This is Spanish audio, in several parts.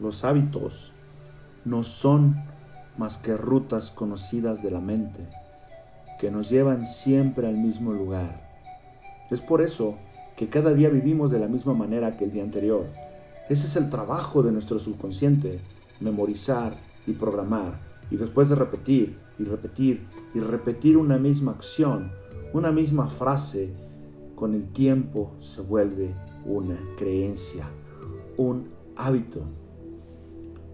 Los hábitos no son más que rutas conocidas de la mente que nos llevan siempre al mismo lugar. Es por eso que cada día vivimos de la misma manera que el día anterior. Ese es el trabajo de nuestro subconsciente, memorizar y programar, y después de repetir y repetir y repetir una misma acción, una misma frase, con el tiempo se vuelve una creencia, un hábito.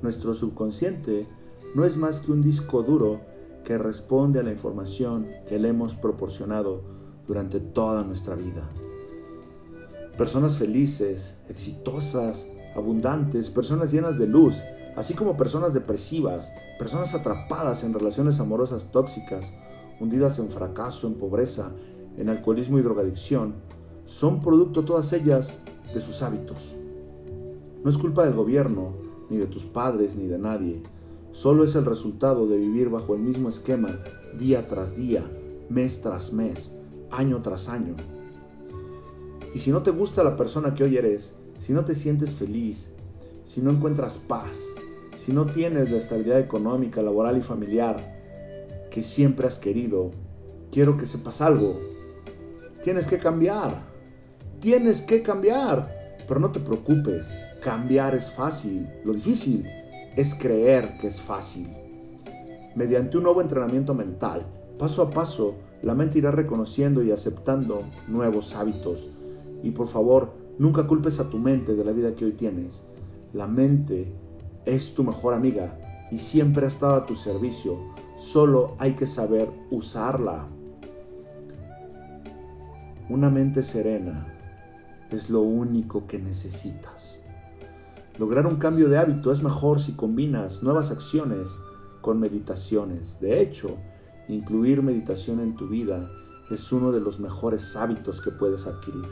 Nuestro subconsciente no es más que un disco duro que responde a la información que le hemos proporcionado durante toda nuestra vida. Personas felices, exitosas, abundantes, personas llenas de luz, así como personas depresivas, personas atrapadas en relaciones amorosas tóxicas, hundidas en fracaso, en pobreza, en alcoholismo y drogadicción, son producto todas ellas de sus hábitos. No es culpa del gobierno, ni de tus padres, ni de nadie. Solo es el resultado de vivir bajo el mismo esquema día tras día, mes tras mes, año tras año. Y si no te gusta la persona que hoy eres, si no te sientes feliz, si no encuentras paz, si no tienes la estabilidad económica, laboral y familiar que siempre has querido, quiero que sepas algo. Tienes que cambiar. Tienes que cambiar. Pero no te preocupes, cambiar es fácil. Lo difícil es creer que es fácil. Mediante un nuevo entrenamiento mental, paso a paso, la mente irá reconociendo y aceptando nuevos hábitos. Y por favor, nunca culpes a tu mente de la vida que hoy tienes. La mente es tu mejor amiga y siempre ha estado a tu servicio. Solo hay que saber usarla. Una mente serena es lo único que necesitas. Lograr un cambio de hábito es mejor si combinas nuevas acciones con meditaciones. De hecho, incluir meditación en tu vida es uno de los mejores hábitos que puedes adquirir.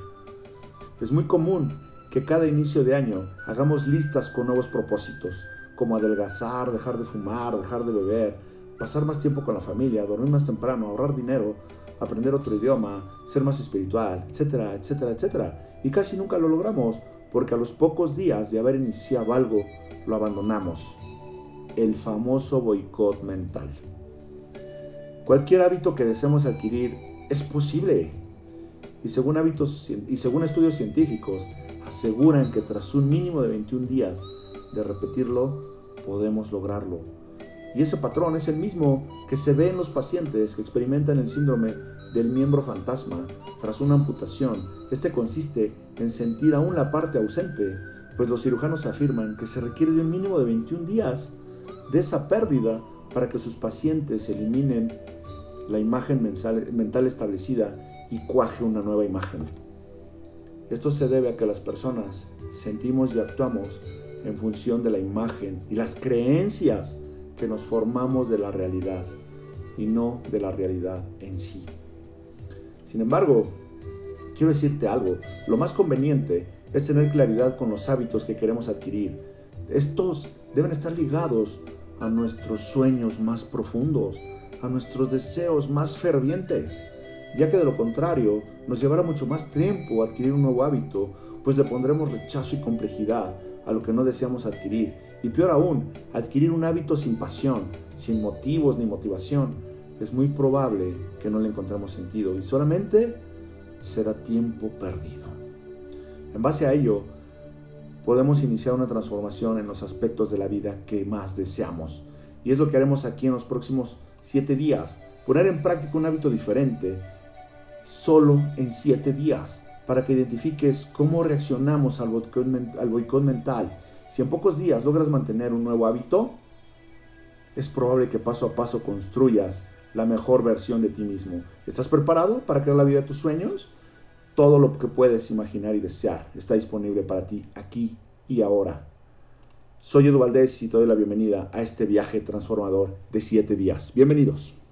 Es muy común que cada inicio de año hagamos listas con nuevos propósitos, como adelgazar, dejar de fumar, dejar de beber, pasar más tiempo con la familia, dormir más temprano, ahorrar dinero, aprender otro idioma, ser más espiritual, etcétera, etcétera, etcétera. Y casi nunca lo logramos porque a los pocos días de haber iniciado algo, lo abandonamos. El famoso boicot mental. Cualquier hábito que deseemos adquirir es posible. Y según, hábitos, y según estudios científicos, aseguran que tras un mínimo de 21 días de repetirlo, podemos lograrlo. Y ese patrón es el mismo que se ve en los pacientes que experimentan el síndrome del miembro fantasma tras una amputación. Este consiste en sentir aún la parte ausente, pues los cirujanos afirman que se requiere de un mínimo de 21 días de esa pérdida para que sus pacientes eliminen la imagen mental establecida y cuaje una nueva imagen. Esto se debe a que las personas sentimos y actuamos en función de la imagen y las creencias que nos formamos de la realidad y no de la realidad en sí. Sin embargo, quiero decirte algo, lo más conveniente es tener claridad con los hábitos que queremos adquirir. Estos deben estar ligados a nuestros sueños más profundos, a nuestros deseos más fervientes, ya que de lo contrario nos llevará mucho más tiempo adquirir un nuevo hábito, pues le pondremos rechazo y complejidad a lo que no deseamos adquirir. Y peor aún, adquirir un hábito sin pasión, sin motivos ni motivación, es muy probable que no le encontremos sentido y solamente será tiempo perdido. En base a ello, podemos iniciar una transformación en los aspectos de la vida que más deseamos. Y es lo que haremos aquí en los próximos siete días. Poner en práctica un hábito diferente solo en siete días para que identifiques cómo reaccionamos al boicot, mental. Si en pocos días logras mantener un nuevo hábito, es probable que paso a paso construyas la mejor versión de ti mismo. ¿Estás preparado para crear la vida de tus sueños? Todo lo que puedes imaginar y desear está disponible para ti aquí y ahora. Soy Edu Valdés y te doy la bienvenida a este viaje transformador de siete días. Bienvenidos.